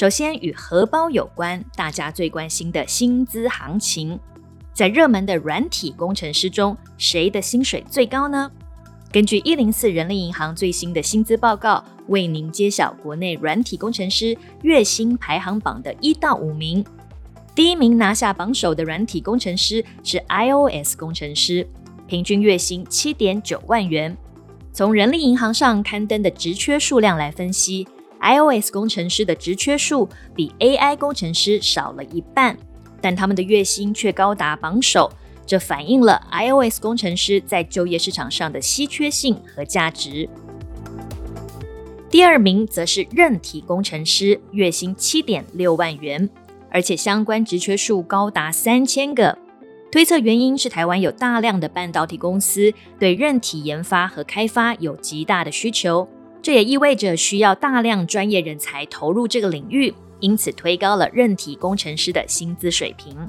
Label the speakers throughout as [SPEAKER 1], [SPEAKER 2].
[SPEAKER 1] 首先与荷包有关，大家最关心的薪资行情，在热门的软体工程师中，谁的薪水最高呢？根据一零四人力银行最新的薪资报告，为您揭晓国内软体工程师月薪排行榜的一到五名。第一名拿下榜首的软体工程师是 iOS 工程师，平均月薪七点九万元。从人力银行上刊登的职缺数量来分析。iOS 工程师的职缺数比 AI 工程师少了一半，但他们的月薪却高达榜首，这反映了 iOS 工程师在就业市场上的稀缺性和价值。第二名则是韧体工程师，月薪七点六万元，而且相关职缺数高达三千个。推测原因是台湾有大量的半导体公司对韧体研发和开发有极大的需求。这也意味着需要大量专业人才投入这个领域，因此推高了任体工程师的薪资水平。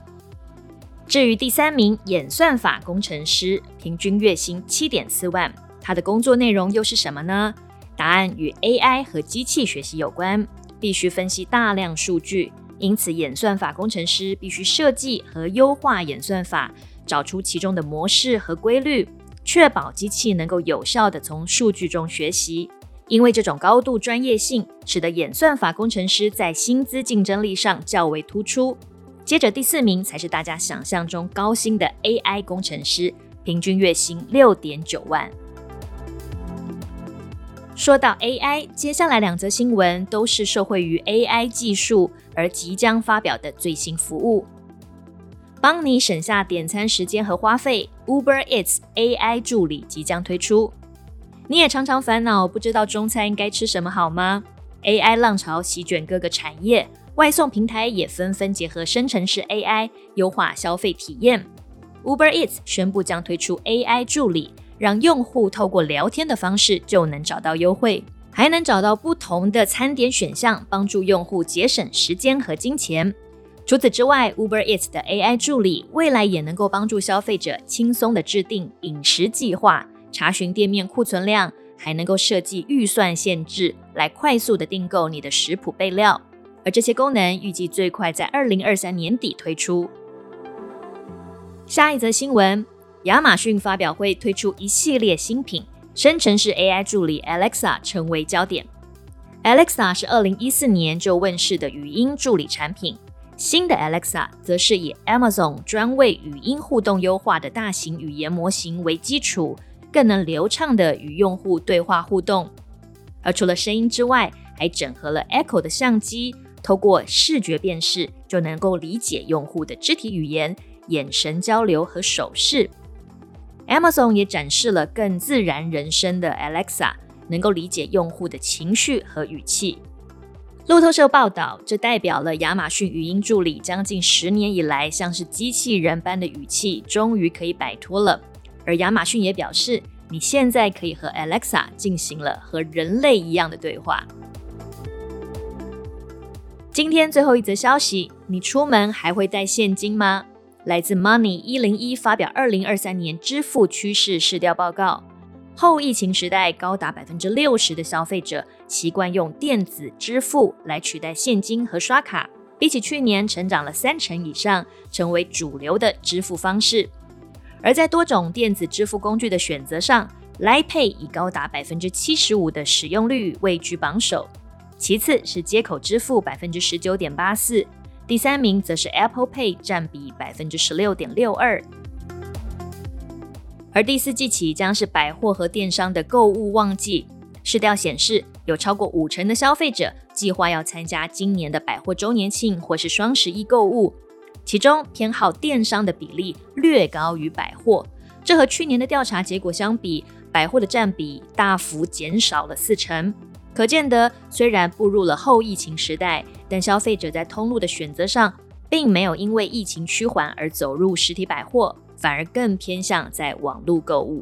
[SPEAKER 1] 至于第三名演算法工程师，平均月薪七点四万，他的工作内容又是什么呢？答案与 AI 和机器学习有关，必须分析大量数据，因此演算法工程师必须设计和优化演算法，找出其中的模式和规律，确保机器能够有效地从数据中学习。因为这种高度专业性，使得演算法工程师在薪资竞争力上较为突出。接着第四名才是大家想象中高薪的 AI 工程师，平均月薪六点九万。说到 AI，接下来两则新闻都是受惠于 AI 技术而即将发表的最新服务，帮你省下点餐时间和花费。Uber Eats AI 助理即将推出。你也常常烦恼，不知道中餐应该吃什么好吗？AI 浪潮席卷各个产业，外送平台也纷纷结合生成式 AI 优化消费体验。Uber Eats 宣布将推出 AI 助理，让用户透过聊天的方式就能找到优惠，还能找到不同的餐点选项，帮助用户节省时间和金钱。除此之外，Uber Eats 的 AI 助理未来也能够帮助消费者轻松的制定饮食计划。查询店面库存量，还能够设计预算限制，来快速的订购你的食谱备料。而这些功能预计最快在二零二三年底推出。下一则新闻，亚马逊发表会推出一系列新品，生成式 AI 助理 Alexa 成为焦点。Alexa 是二零一四年就问世的语音助理产品，新的 Alexa 则是以 Amazon 专为语音互动优化的大型语言模型为基础。更能流畅的与用户对话互动，而除了声音之外，还整合了 Echo 的相机，透过视觉辨识就能够理解用户的肢体语言、眼神交流和手势。Amazon 也展示了更自然人声的 Alexa，能够理解用户的情绪和语气。路透社报道，这代表了亚马逊语音助理将近十年以来像是机器人般的语气，终于可以摆脱了。而亚马逊也表示，你现在可以和 Alexa 进行了和人类一样的对话。今天最后一则消息，你出门还会带现金吗？来自 Money 一零一发表二零二三年支付趋势市调报告，后疫情时代，高达百分之六十的消费者习惯用电子支付来取代现金和刷卡，比起去年成长了三成以上，成为主流的支付方式。而在多种电子支付工具的选择上，Line Pay 以高达百分之七十五的使用率位居榜首，其次是接口支付百分之十九点八四，第三名则是 Apple Pay 占比百分之十六点六二。而第四季起将是百货和电商的购物旺季，市调显示有超过五成的消费者计划要参加今年的百货周年庆或是双十一购物。其中偏好电商的比例略高于百货，这和去年的调查结果相比，百货的占比大幅减少了四成。可见得，虽然步入了后疫情时代，但消费者在通路的选择上并没有因为疫情趋缓而走入实体百货，反而更偏向在网络购物。